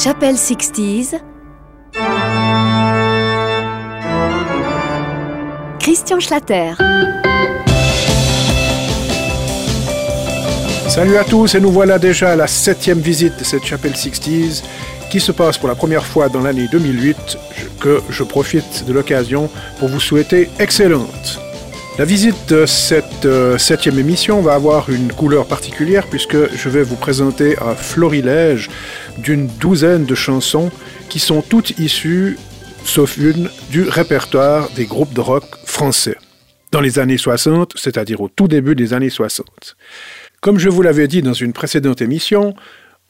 Chapelle 60s. Christian Schlatter. Salut à tous et nous voilà déjà à la septième visite de cette chapelle 60s qui se passe pour la première fois dans l'année 2008 que je profite de l'occasion pour vous souhaiter excellente. La visite de cette euh, septième émission va avoir une couleur particulière puisque je vais vous présenter un florilège d'une douzaine de chansons qui sont toutes issues, sauf une, du répertoire des groupes de rock français dans les années 60, c'est-à-dire au tout début des années 60. Comme je vous l'avais dit dans une précédente émission,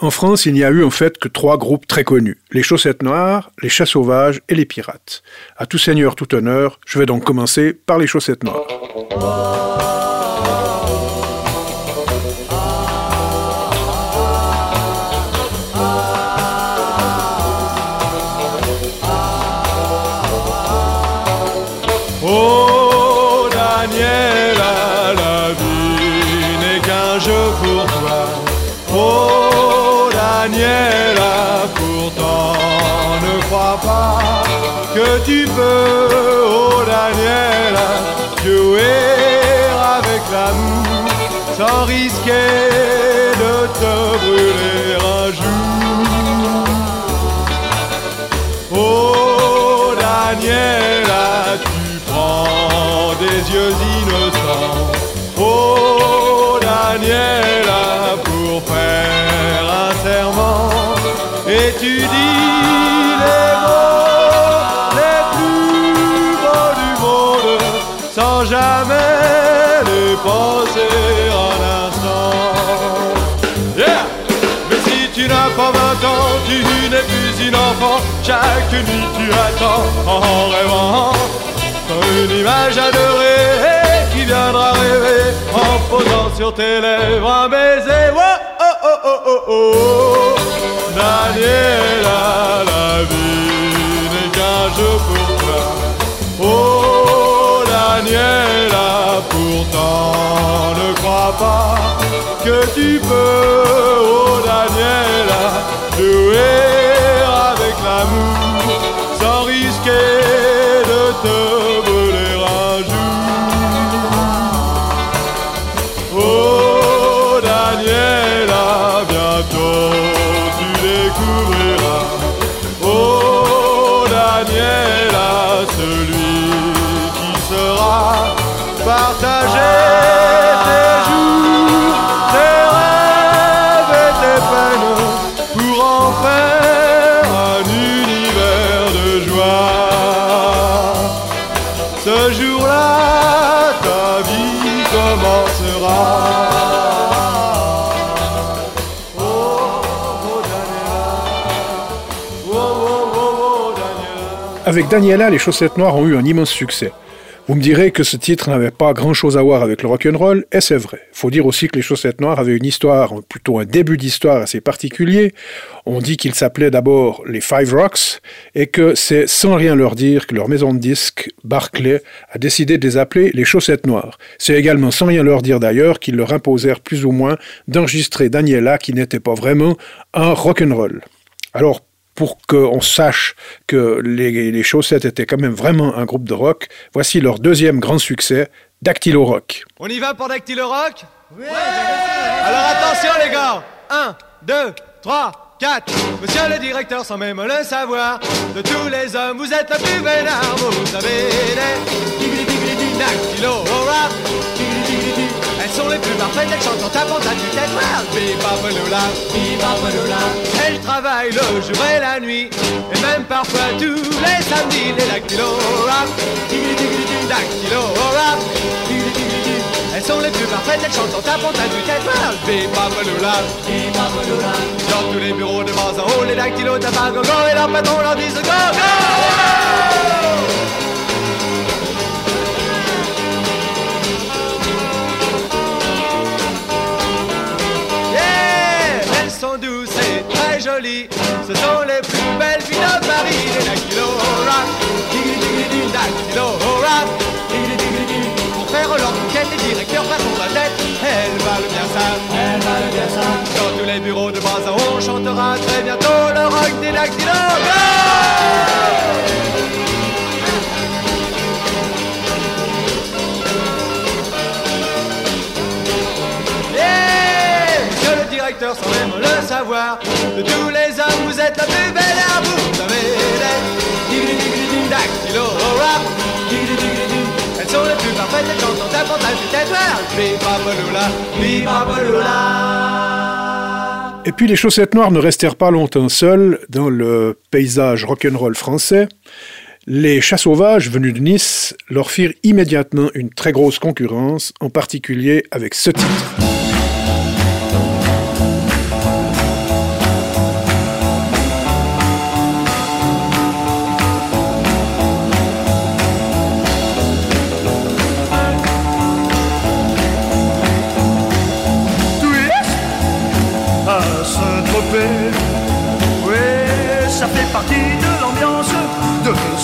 en France, il n'y a eu en fait que trois groupes très connus les Chaussettes Noires, les Chats Sauvages et les Pirates. À tout seigneur, tout honneur, je vais donc commencer par les Chaussettes Noires. Que tu peux, oh Daniela, jouer avec l'amour sans risquer de te brûler un jour. Oh Daniela, tu prends des yeux innocents? Oh Daniela, Chaque nuit tu attends en rêvant une image adorée qui viendra rêver en posant sur tes lèvres un baiser. Oh oh oh oh oh oh. Daniela, la vie n'est qu'un jeu pour toi. Oh Daniela, pourtant ne crois pas que tu peux, oh Daniela, jouer Avec Daniela, les Chaussettes Noires ont eu un immense succès. Vous me direz que ce titre n'avait pas grand-chose à voir avec le rock'n'roll, et c'est vrai. Faut dire aussi que les Chaussettes Noires avaient une histoire, plutôt un début d'histoire assez particulier. On dit qu'ils s'appelaient d'abord les Five Rocks, et que c'est sans rien leur dire que leur maison de disques, Barclay, a décidé de les appeler les Chaussettes Noires. C'est également sans rien leur dire d'ailleurs qu'ils leur imposèrent plus ou moins d'enregistrer Daniela qui n'était pas vraiment un rock'n'roll. Alors, pour qu'on sache que les, les chaussettes étaient quand même vraiment un groupe de rock, voici leur deuxième grand succès, Dactylo Rock. On y va pour Dactylo Rock? Oui Alors attention les gars. 1, 2, 3, 4 Monsieur le directeur sans même le savoir De tous les hommes vous êtes le plus vénard Vous savez les Elles sont les plus parfaites, elles chantent en tapant ta tête noire Viva Pelula, Viva Pelula Elles travaillent le jour et la nuit Et même parfois tous les samedis Les Dactylo Rock Dactylo Rock elles sont les plus parfaites, elles chantent en tapant ta tête noire Viva Pelula, Viva Pelula Dans tous les bureaux de bas en haut, les dactylos tapent gogo Et leur patron leur dit go go Ce sont les plus belles filles de Paris. Les dactylos rock Dactylo rock Pour faire leur les directeurs passent la tête Elles valent bien ça Elles valent bien ça Dans tous les bureaux de haut, on chantera très bientôt leur avec des dactylos. Sans même le savoir, de tous les hommes, vous êtes la plus belle à vous. Vous avez des digri-digri-dim dactylo rap, digri-digri-dim. Elles sont les plus parfaites, les chantantes, davantage du territoire. Bipapaloula, bipapaloula. Et puis les chaussettes noires ne restèrent pas longtemps seules dans le paysage rock'n'roll français. Les chats sauvages venus de Nice leur firent immédiatement une très grosse concurrence, en particulier avec ce titre.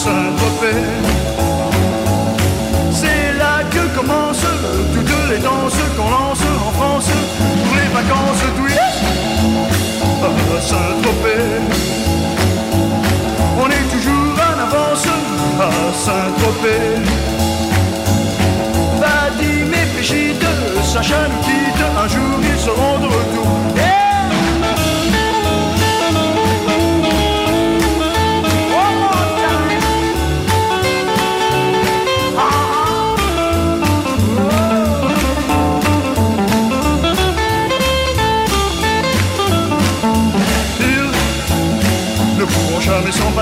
Saint-Tropez. C'est là que commencent toutes les danses qu'on lance en France pour les vacances twist à Saint-Tropez. On est toujours en avance à Saint-Tropez. Vadim et Brigitte, Sacha nous quitte, un jour ils seront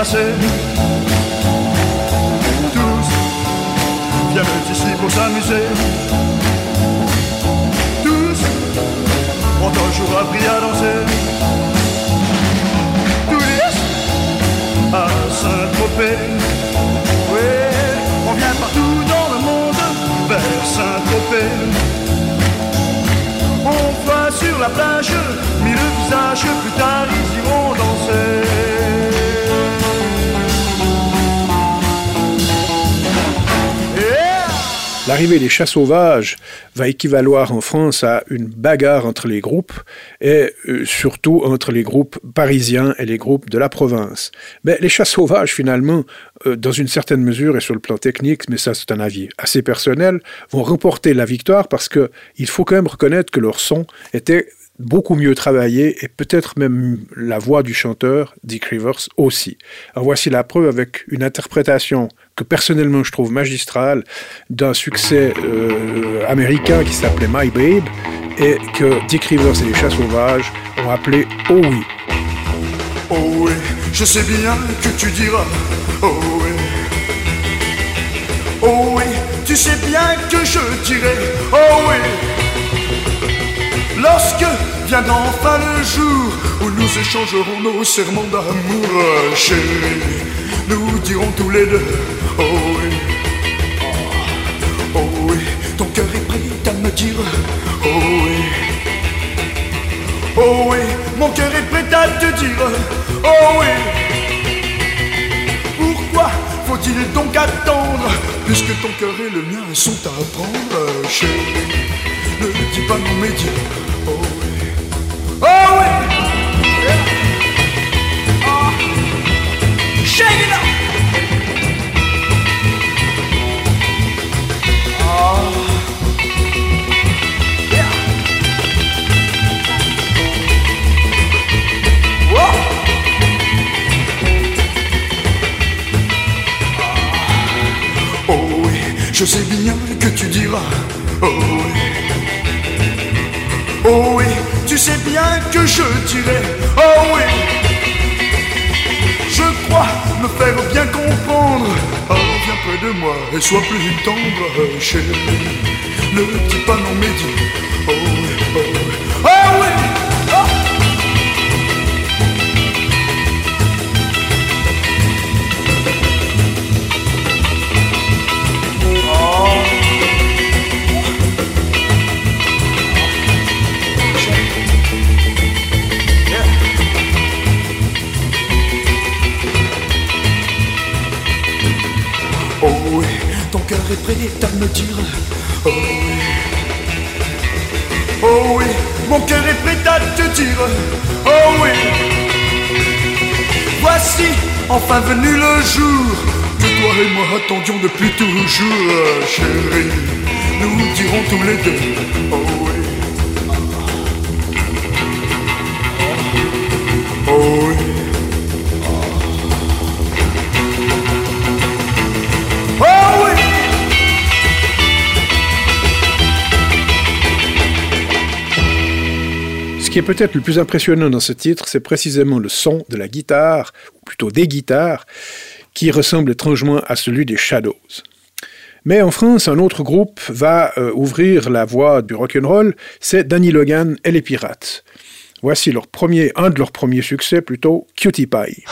Tous viennent ici pour s'amuser. Tous ont un jour appris à danser. Tous à Saint-Tropez. Oui, on vient partout dans le monde vers Saint-Tropez. On voit sur la plage, mis le visage, plus tard ils iront danser. L'arrivée des chats sauvages va équivaloir en France à une bagarre entre les groupes et euh, surtout entre les groupes parisiens et les groupes de la province. Mais les chats sauvages, finalement, euh, dans une certaine mesure et sur le plan technique, mais ça c'est un avis assez personnel, vont remporter la victoire parce que il faut quand même reconnaître que leur son était beaucoup mieux travaillé et peut-être même la voix du chanteur, Dick Rivers, aussi. Voici la preuve avec une interprétation que personnellement je trouve magistrale d'un succès euh, américain qui s'appelait My Babe et que Dick Rivers et les Chats Sauvages ont appelé Oh oui. Oh oui, je sais bien que tu diras Oh oui Oh oui, Oh oui Viendra enfin le jour Où nous échangerons nos serments d'amour Chérie, nous dirons tous les deux Oh oui. Oh, oh oui, ton cœur est prêt à me dire Oh oui. Oh oui, mon cœur est prêt à te dire Oh oui. Pourquoi faut-il donc attendre Puisque ton cœur et le mien sont à prendre Chérie, ne dis pas non mais dis Oh oui je sais bien que tu diras. Oh oui. Oh oui, tu sais bien que je dirai. Oh oui. Je crois me faire bien comprendre. Oh viens près de moi et sois plus tendre Chérie, ne dis pas non mais dis Oh Oh enfin venu le jour que toi et moi attendions depuis toujours, chérie. Nous dirons tous les deux, oh qui est peut-être le plus impressionnant dans ce titre, c'est précisément le son de la guitare, ou plutôt des guitares, qui ressemble étrangement à celui des Shadows. Mais en France, un autre groupe va euh, ouvrir la voie du rock'n'roll, c'est Danny Logan et les Pirates. Voici leur premier, un de leurs premiers succès, plutôt Cutie Pie.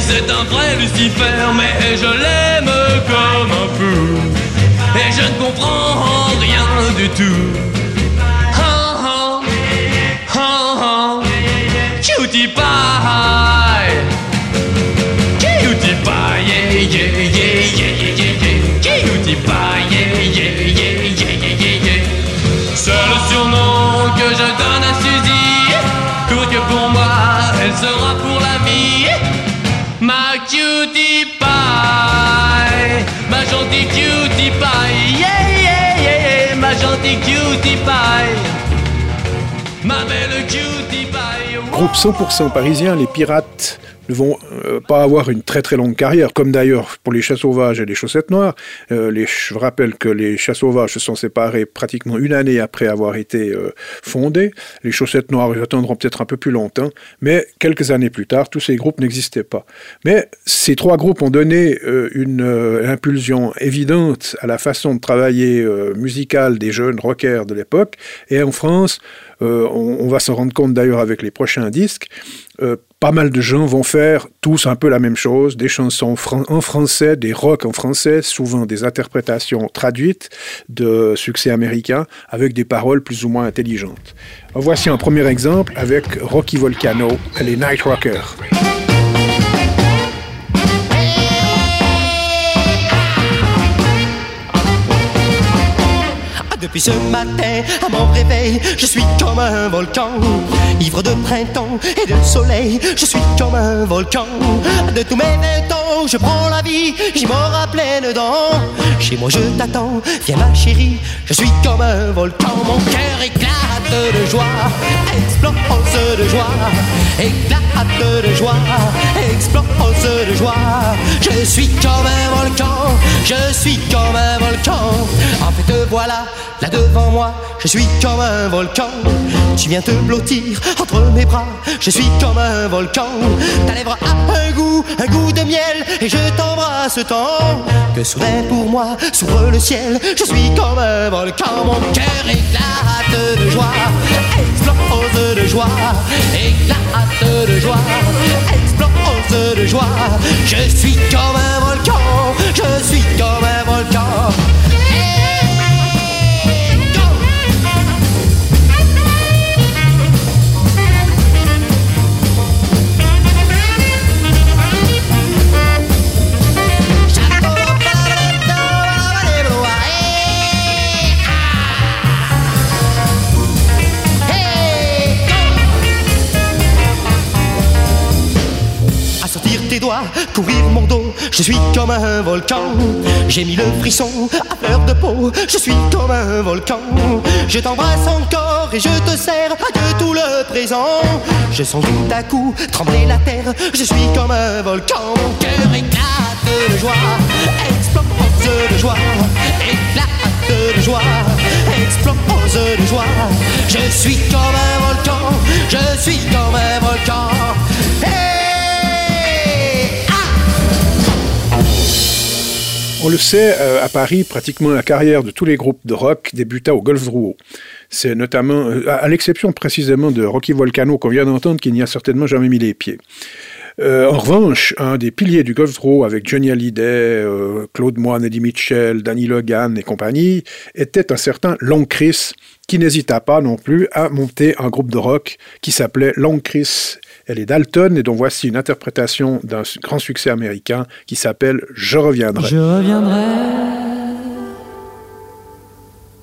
C'est un vrai Lucifer, mais je l'aime comme un fou, et je ne comprends rien du tout. Ha, yeah, ma Groupe 100% parisien, les Pirates ne vont euh, pas avoir une très très longue carrière, comme d'ailleurs pour les chats sauvages et les chaussettes noires. Euh, les, je rappelle que les chats sauvages se sont séparés pratiquement une année après avoir été euh, fondés. Les chaussettes noires, attendront peut-être un peu plus longtemps, mais quelques années plus tard, tous ces groupes n'existaient pas. Mais ces trois groupes ont donné une impulsion évidente à la façon de travailler musicale des jeunes rockers de l'époque. Et en France, euh, on, va s'en rendre compte d'ailleurs avec les prochains disques, euh, pas mal de gens vont faire tous un peu la même chose, des chansons en français, des rock en français, souvent des interprétations traduites de succès américains avec des paroles plus ou moins intelligentes. Voici un premier exemple avec Rocky Volcano et les Night Rockers. Depuis ce matin, à mon réveil, je suis comme un volcan. Ivre de printemps et de soleil, je suis comme un volcan. De tous mes vingt je prends la vie, j'y mords à pleines dents. Chez moi, je t'attends, viens ma chérie, je suis comme un volcan. Mon cœur éclate de joie, explose de joie, éclate de joie, explose de joie. Je suis comme un volcan, je suis comme un volcan. En fait, te voilà, là devant moi, je suis comme un volcan. Tu viens te blottir entre mes bras, je suis comme un volcan. Ta lèvre a un goût, un goût de miel, et je t'embrasse tant que soudain pour moi s'ouvre le ciel. Je suis comme un volcan, mon cœur éclate de joie, explose de joie, éclate de joie, explose de joie. Je suis comme un volcan, je suis comme un volcan. Courir mon dos. Je suis comme un volcan. J'ai mis le frisson à fleur de peau. Je suis comme un volcan. Je t'embrasse encore et je te serre de tout le présent. Je sens tout à coup trembler la terre. Je suis comme un volcan. Mon cœur éclate de joie, explose de joie, éclate de joie, explose de joie. Je suis comme un volcan. Je suis comme un volcan. On le sait, euh, à Paris, pratiquement la carrière de tous les groupes de rock débuta au Golf Drouot. C'est notamment, euh, à l'exception précisément de Rocky Volcano qu'on vient d'entendre, qui n'y a certainement jamais mis les pieds. Euh, en revanche, un des piliers du Golf Drouot avec Johnny Hallyday, Claude Moine, Eddie Mitchell, Danny Logan et compagnie, était un certain Long Chris, qui n'hésita pas non plus à monter un groupe de rock qui s'appelait Long Chris elle est Dalton et dont voici une interprétation d'un grand succès américain qui s'appelle Je reviendrai. Je reviendrai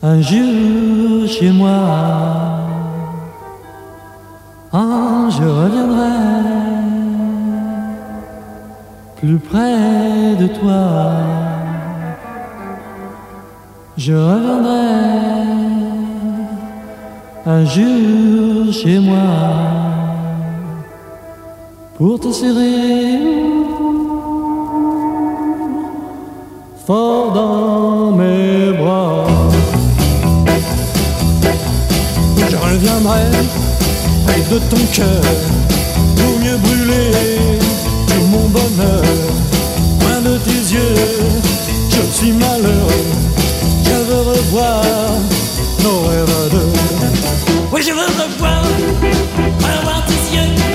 un jour chez moi. Ah, je reviendrai plus près de toi. Je reviendrai un jour chez moi pour te serrer fort dans mes bras. Je reviendrai près de ton cœur pour mieux brûler tout mon bonheur. Loin de tes yeux, je suis malheureux. Je veux revoir nos rêves deux. Oui, je veux revoir, revoir tes yeux.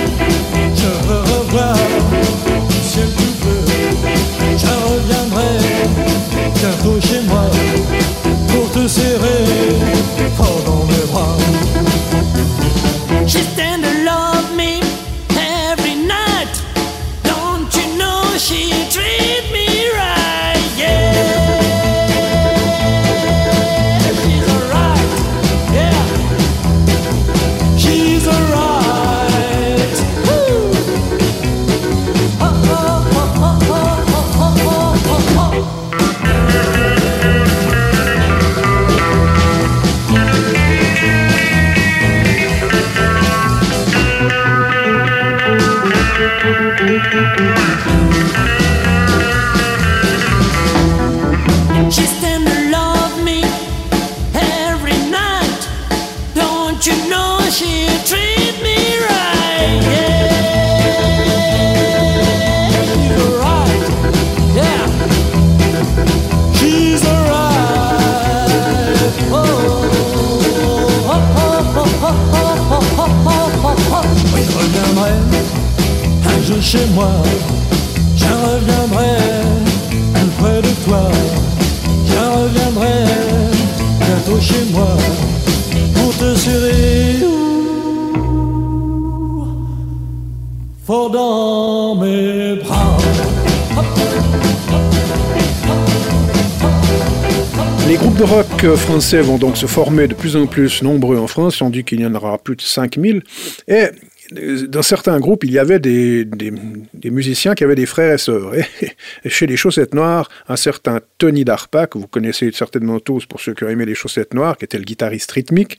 Français vont donc se former de plus en plus nombreux en France. On dit qu'il y en aura plus de 5000. Et euh, dans certains groupes, il y avait des, musiciens qui avaient des frères et sœurs. Et, chez les Chaussettes Noires, un certain Tony Darpa, que vous connaissez certainement tous pour ceux qui ont aimé les Chaussettes Noires, qui était le guitariste rythmique,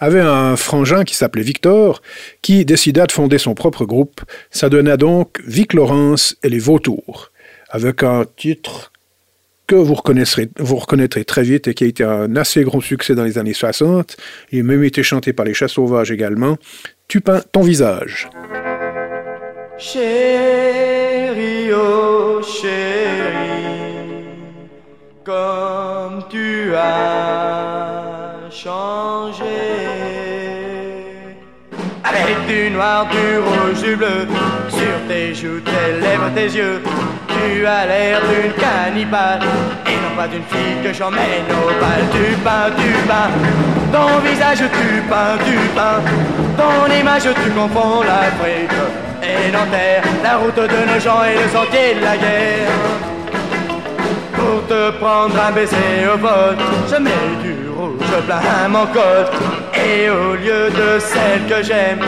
avait un frangin qui s'appelait Victor, qui décida de fonder son propre groupe. Ça donna donc Vic Laurence et les Vautours, avec un titre que vous reconnaîtrez, vous reconnaîtrez très vite et qui a été un assez gros succès dans les années 60. Il même été chanté par les chats sauvages également. Tu peins ton visage. Chérie, oh chérie, comme tu as changé. Avec du noir, du rouge, du bleu, sur tes joues, tes lèvres, tes yeux, tu as l'air d'une cannibale, et non pas d'une fille que j'emmène au bal. Tu peins, tu peins, ton visage, tu peins, tu peins, ton image, tu confonds l'Afrique et Nanterre, la route de nos gens et le sentier de la guerre. Pour te prendre un baiser au vote, je mets du rouge plein mon côte. Et au lieu de celle que j'aime,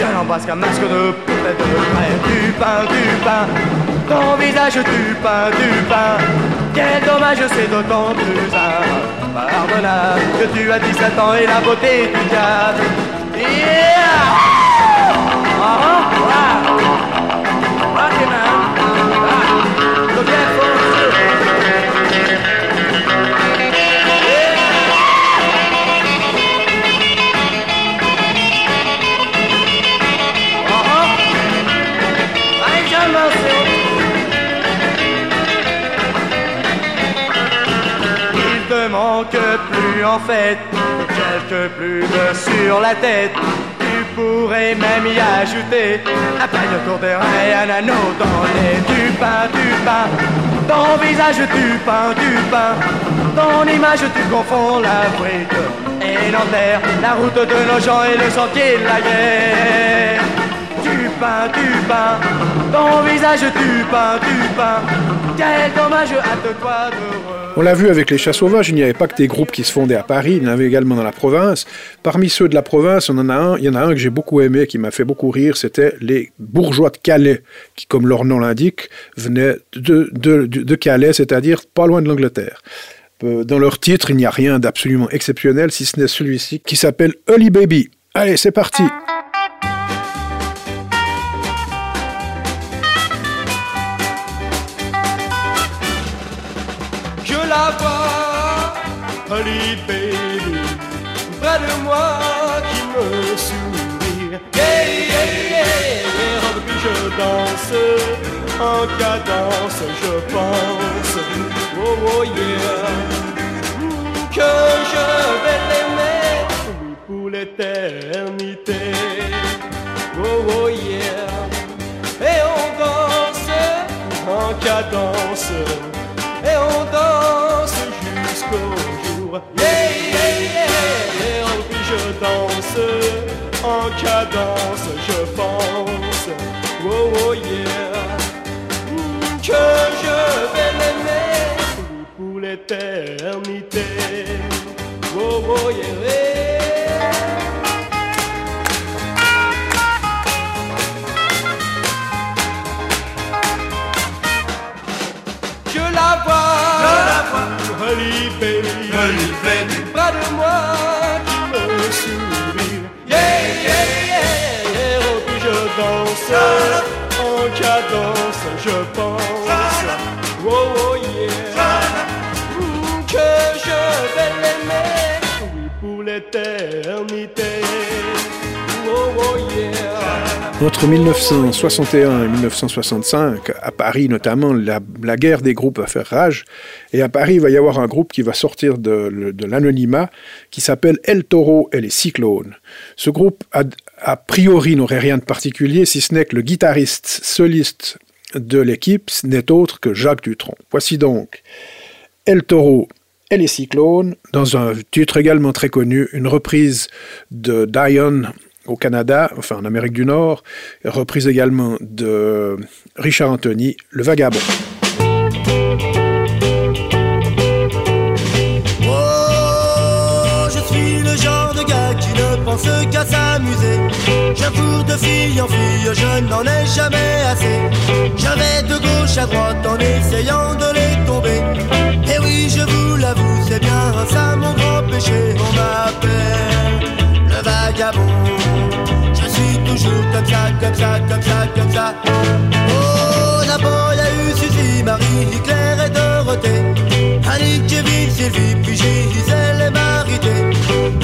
Je n'embrasse qu'un masque de poupée de frère. Du pain, du pain, ton visage du pain, du pain. Quel dommage, c'est d'autant plus impardonnable que tu as 17 ans et la beauté du diable. Yeah! Ah, ah, ah. En fait quelques plumes sur la tête. Tu pourrais même y ajouter un pagne autour des reins un anneau dans les du pain, du pain. Ton visage du pain, du pain. Ton image, tu confonds la brique et l'enterre. La route de nos gens et le sentier de la guerre. Du pain, du pain. Ton visage du pain, du pain. Quel dommage, hâte-toi de On l'a vu avec les chats sauvages, il n'y avait pas que des groupes qui se fondaient à Paris, il y en avait également dans la province. Parmi ceux de la province, on en a un, il y en a un que j'ai beaucoup aimé, qui m'a fait beaucoup rire, c'était les bourgeois de Calais, qui, comme leur nom l'indique, venaient de, de, Calais, c'est-à-dire pas loin de l'Angleterre. Euh, Dans leur titre, il n'y a rien d'absolument exceptionnel, si ce n'est celui-ci, qui s'appelle Holly Baby. Allez, c'est parti Baby, près de moi qui me sourit. Yeah, yeah, yeah, je danse, en cadence je pense, oh, oh yeah, que je vais l'aimer, oui, pour l'éternité, oh, oh yeah, et on danse en cadence jour. Yeah, yeah, puis je danse en cadence, je pense. Oh, oh yeah, Mm, que je vais l'aimer pour l'éternité. Oh, oh yeah. Entre 1961 et 1965, à Paris notamment, la, guerre des groupes va faire rage. Et à Paris, il va y avoir un groupe qui va sortir de, de l'anonymat, qui s'appelle El Toro et les Cyclones. Ce groupe, a, a priori, n'aurait rien de particulier, si ce n'est que le guitariste soliste de l'équipe n'est autre que Jacques Dutronc. Voici donc El Toro et les Cyclones, dans un titre également très connu, une reprise de Dion au Canada, enfin en Amérique du Nord, reprise également de Richard Anthony, Le Vagabond. Oh, je suis le genre de gars qui ne pense qu'à s'amuser. Je cours de fille en fille, je n'en ai jamais assez. Je vais de gauche à droite en essayant de les tomber. Et oui, je vous l'avoue, c'est bien ça mon grand péché. On m'appelle le vagabond. Je suis toujours comme ça, comme ça, comme ça, comme ça. Oh, d'abord il y a eu Suzy, Marie, Claire et Dorothée. Annie, Kevin, Sylvie, puis Gisèle et Marité.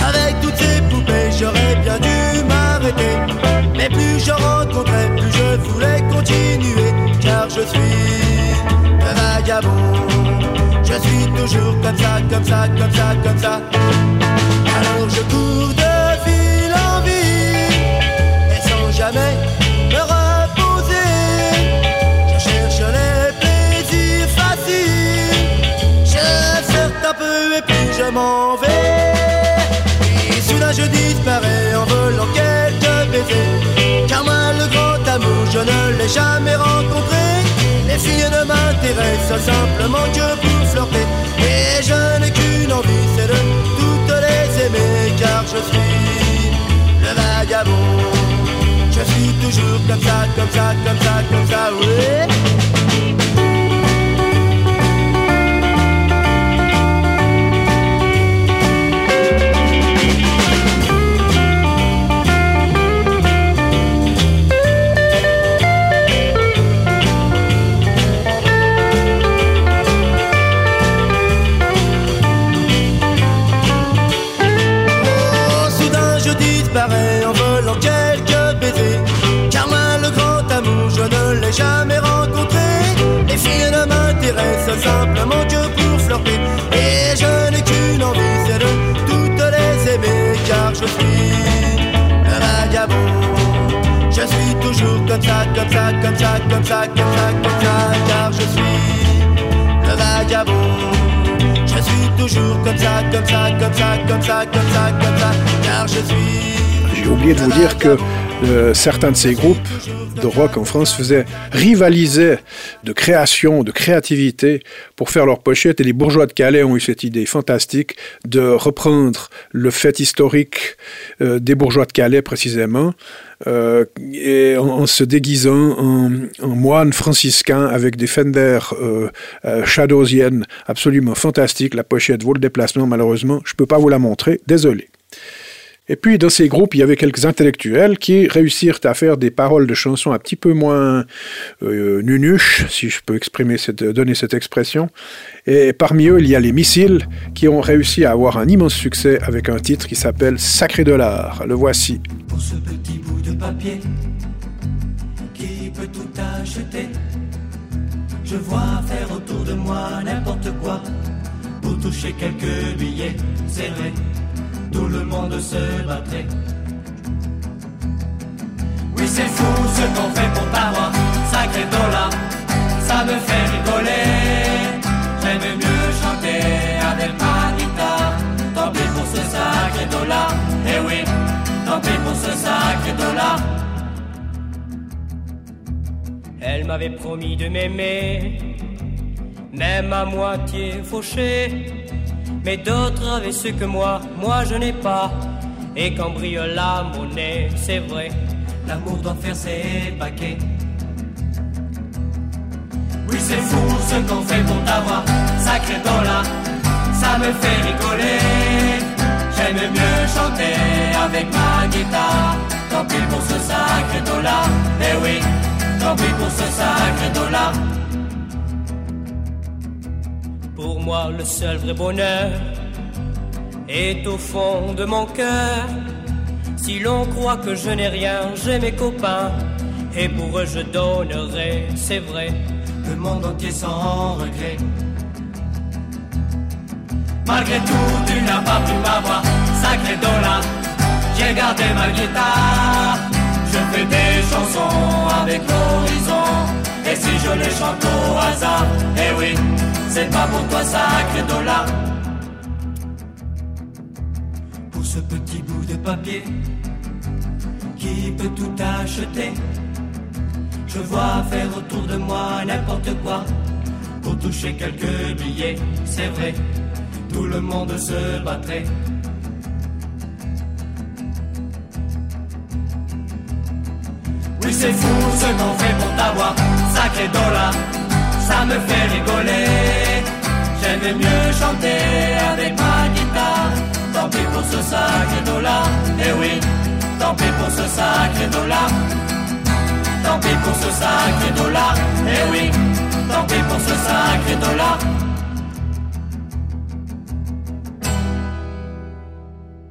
Avec toutes ces poupées, j'aurais bien dû m'arrêter. Mais plus je rencontrais, plus je voulais continuer. Car je suis un vagabond. Je suis toujours comme ça, comme ça, comme ça, comme ça. Jamais me reposer. Je cherche les plaisirs faciles. Je sors un peu et puis je m'en vais. Et soudain je disparais en volant quelques baisers. Car moi le grand amour je ne l'ai jamais rencontré. Les filles ne m'intéressent simplement que pour flirter. Et je n'ai qu'une envie, c'est de toutes les aimer. Car je suis le vagabond. Je suis toujours comme ça, comme ça, comme ça, comme ça, oui. Simplement que pour flirter. Et je n'ai qu'une envie, c'est de toutes les aimer. Car je suis un vagabond. Je suis toujours comme ça, comme ça, comme ça, comme ça, comme ça, comme ça. Car je suis le vagabond. Je suis toujours comme ça, comme ça, comme ça, comme ça, comme ça, comme ça, car je suis. J'ai oublié de vous dire que euh, certains de ces groupes de rock en France faisaient rivaliser de création, de créativité pour faire leurs pochettes. Et les bourgeois de Calais ont eu cette idée fantastique de reprendre le fait historique euh, des bourgeois de Calais précisément, euh, en, se déguisant en, moine franciscain avec des Fender Shadowsiennes absolument fantastiques. La pochette vaut le déplacement, malheureusement, je ne peux pas vous la montrer, désolé. Et puis, dans ces groupes, il y avait quelques intellectuels qui réussirent à faire des paroles de chansons un petit peu moins euh, nunuches, si je peux exprimer cette, donner cette expression. Et parmi eux, il y a les Missiles, qui ont réussi à avoir un immense succès avec un titre qui s'appelle Sacré de l'art. Le voici. pour ce petit bout de papier qui peut tout acheter. Je vois faire autour de moi n'importe quoi pour toucher quelques billets, vrai, tout le monde se battrait. Oui, c'est fou ce qu'on fait pour t'avoir, sacré dollar, ça me fait rigoler. J'aime mieux chanter avec ma guitare, tant pis pour ce sacré dollar, eh oui, tant pis pour ce sacré dollar. Elle m'avait promis de m'aimer, même à moitié fauché. Mais d'autres avaient ce que moi, moi je n'ai pas. Et quand brille la monnaie, c'est vrai, l'amour doit faire ses paquets. Oui, c'est fou ce qu'on fait pour t'avoir, sacré dollar, ça me fait rigoler. J'aime mieux chanter avec ma guitare, tant pis pour ce sacré dollar, eh oui, tant pis pour ce sacré dollar. Moi, le seul vrai bonheur est au fond de mon cœur. Si l'on croit que je n'ai rien, j'ai mes copains, et pour eux je donnerai, c'est vrai, le monde entier sans regret. Malgré tout, tu n'as pas pu m'avoir, sacré dollar. J'ai gardé ma guitare, je fais des chansons avec l'horizon. Et si je les chante au hasard, eh oui, c'est pas pour toi, sacré dollar. Pour ce petit bout de papier qui peut tout acheter, je vois faire autour de moi n'importe quoi pour toucher quelques billets, c'est vrai tout le monde se battrait. Oui, c'est fou ce qu'on fait pour t'avoir, sacré dollar, ça me fait rigoler. J'aime mieux chanter avec ma guitare, tant pis pour ce sacré dollar, eh oui, tant pis pour ce sacré dollar. Tant pis pour ce sacré dollar, eh oui, tant pis pour ce sacré dollar.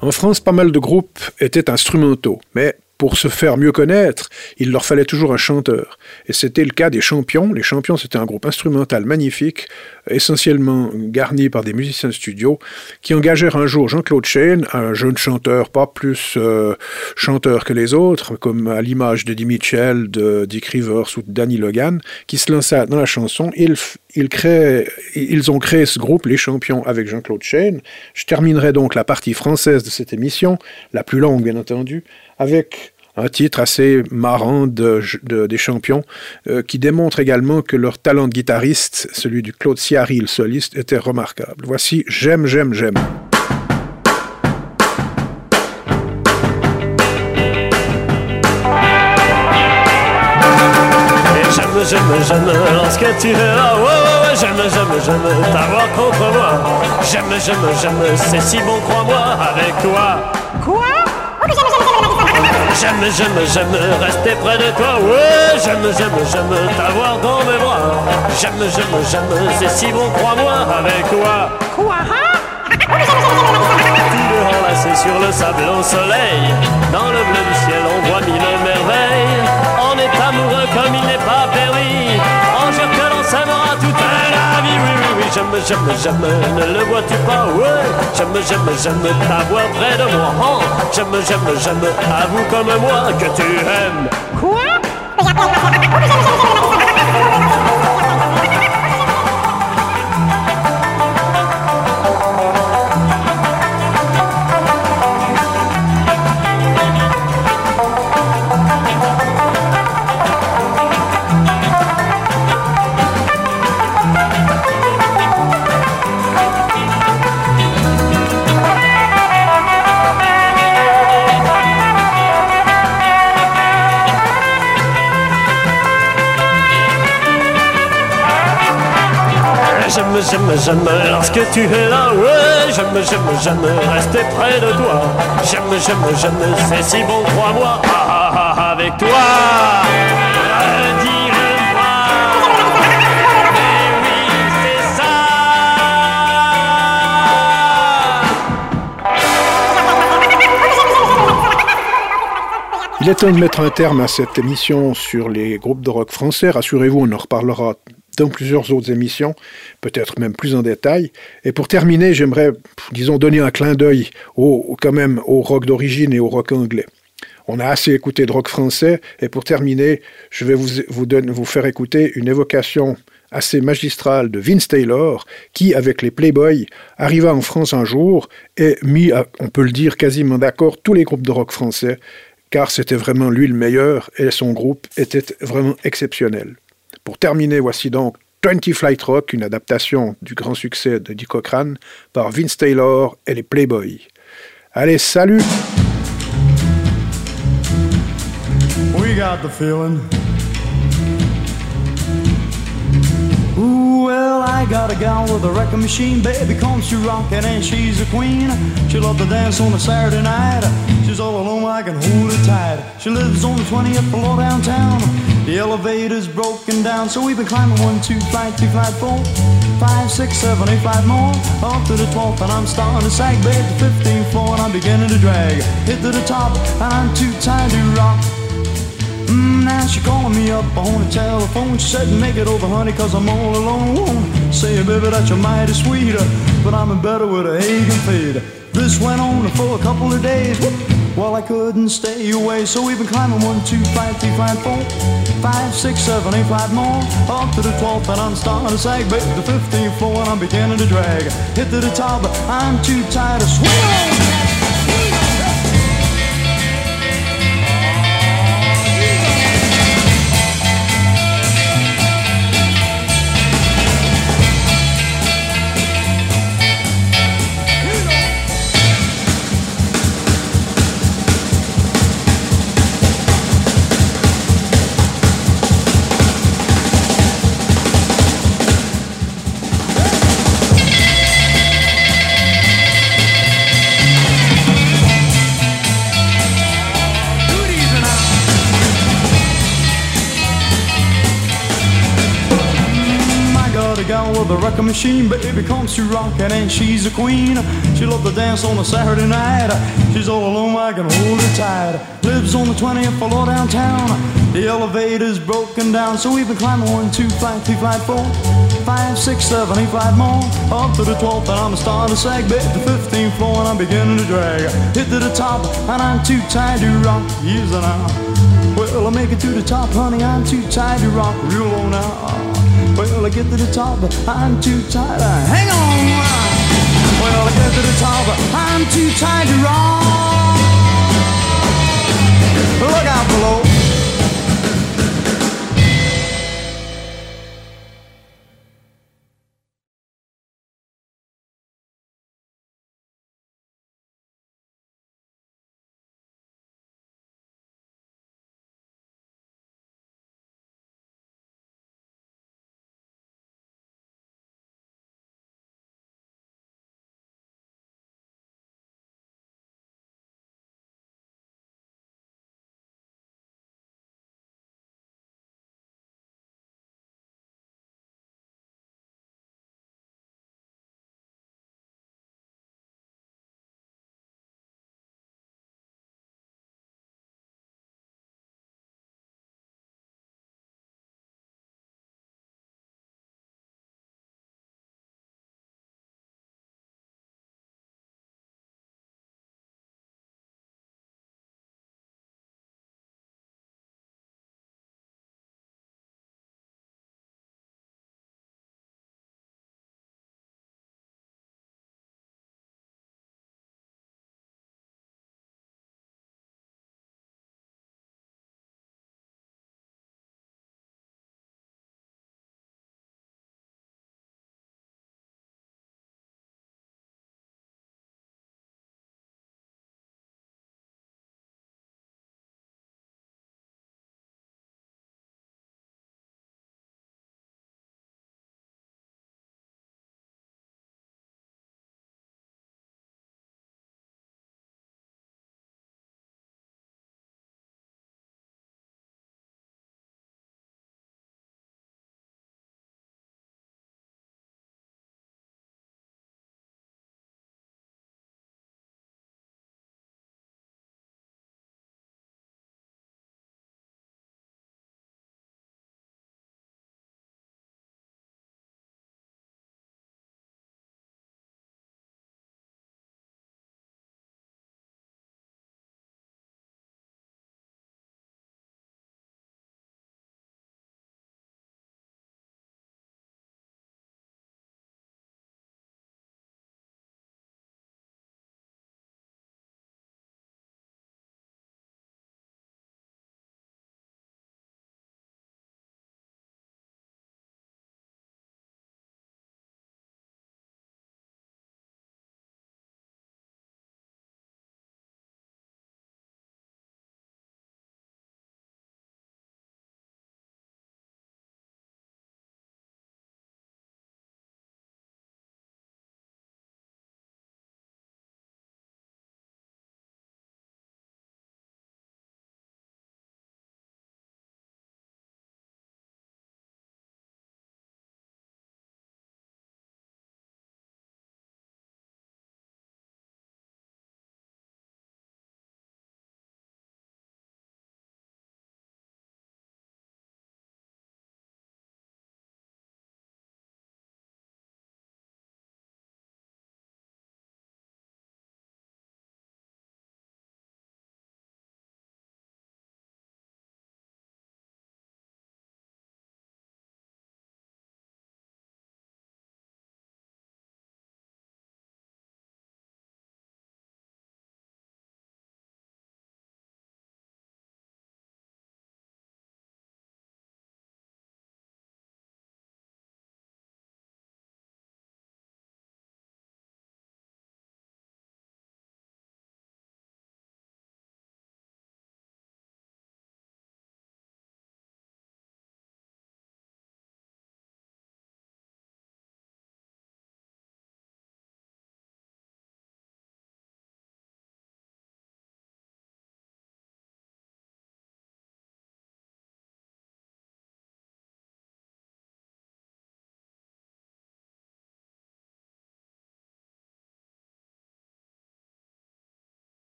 En France, pas mal de groupes étaient instrumentaux, mais pour se faire mieux connaître, il leur fallait toujours un chanteur. Et c'était le cas des Champions. Les Champions, c'était un groupe instrumental magnifique, essentiellement garni par des musiciens de studio, qui engagèrent un jour Jean-Claude Chêne, un jeune chanteur, pas plus euh, chanteur que les autres, comme à l'image de Eddie Mitchell, de Dick Rivers ou de Danny Logan, qui se lança dans la chanson. Ils, ils, ont créé ce groupe, Les Champions, avec Jean-Claude Chêne. Je terminerai donc la partie française de cette émission, la plus longue bien entendu, avec un titre assez marrant de, de, des champions, euh, qui démontre également que leur talent de guitariste, celui du Claude Ciari, le soliste, était remarquable. Voici J'aime, j'aime, j'aime. j'aime, j'aime lorsque tu là. Ouais, j'aime, j'aime, j'aime t'avoir contre moi. J'aime, j'aime, j'aime, c'est si bon, crois-moi, avec toi. Quoi? J'aime, j'aime, j'aime rester près de toi. Ouais, j'aime, j'aime, j'aime t'avoir dans mes bras. J'aime, j'aime, j'aime, c'est si bon, crois-moi, avec toi. Quoi? Tous deux enlacés sur le sable au soleil. Dans le bleu du ciel, on voit mille merveilles. On est amoureux comme il n'est pas permis. J'aime, j'aime, j'aime. Ne le vois-tu pas? Ouais, j'aime, j'aime, j'aime t'avoir près de moi. Oh, j'aime, j'aime, j'aime. Avoue comme moi que tu aimes. J'aime, j'aime, j'aime lorsque tu es là, ouais. J'aime, j'aime, j'aime rester près de toi. J'aime, j'aime, j'aime, c'est si bon, crois-moi. Ah, ah, ah, avec toi. Eh oui, c'est ça. Il est temps de mettre un terme à cette émission sur les groupes de rock français. Rassurez-vous, on en reparlera dans plusieurs autres émissions, peut-être même plus en détail. Et pour terminer, j'aimerais, disons, donner un clin d'œil au, quand même au rock d'origine et au rock anglais. On a assez écouté de rock français, et pour terminer, je vais vous, vous, faire écouter une évocation assez magistrale de Vince Taylor, qui, avec les Playboys, arriva en France un jour et mit, on peut le dire, quasiment d'accord tous les groupes de rock français, car c'était vraiment lui le meilleur, et son groupe était vraiment exceptionnel. Pour terminer, voici donc 20 Flight Rock, une adaptation du grand succès de Dick Cochrane par Vince Taylor et les Playboys. Allez, salut We got the feeling. Ooh, well, I got a gal with a wrecking machine, baby, comes to rockin' and she's a queen. She loved to dance on a Saturday night. She's all alone, I can hold her tight. She lives on the 20th floor downtown. The elevator's broken down, so we've been climbing one, two, flight, two, flight, four, five, six, seven, eight, five more. Up to the 12th, and I'm starting to sag, babe, the 15th floor, and I'm beginning to drag. Hit to the top, and I'm too tired to rock. Mm, now she calling me up on the telephone. She said, make it over, honey, cause I'm all alone. Say, baby, that you're mighty sweet, but I'm in better with a Hagen fade. This went on for a couple of days. Well, I couldn't stay away, so we've been climbing one, two, five, three, five, four, five, six, seven, eight, five more. Up to the 12th, and I'm starting to sag, baby, the 15th floor, and I'm beginning to drag. Hit to the top, I'm too tired to swing a a wrecking machine, baby comes to rockin' and she's a queen. She loved to dance on a Saturday night. She's all alone, I can hold her tight. Lives on the 20th floor downtown. The elevator's broken down, so we've been climbing one, two, flight, three, flight, four, five, six, seven, eight, flight more. Up to the 12th, and I'm starting to sag, baby, the 15th floor, and I'm beginning to drag. Hit to the top, and I'm too tired to rock. Yes, and I. Well, I make it to the top, honey, I'm too tired to rock real low now. I get to the top, I'm too tired. Hang on. Well, I get to the top, I'm too tired to rock. Look out,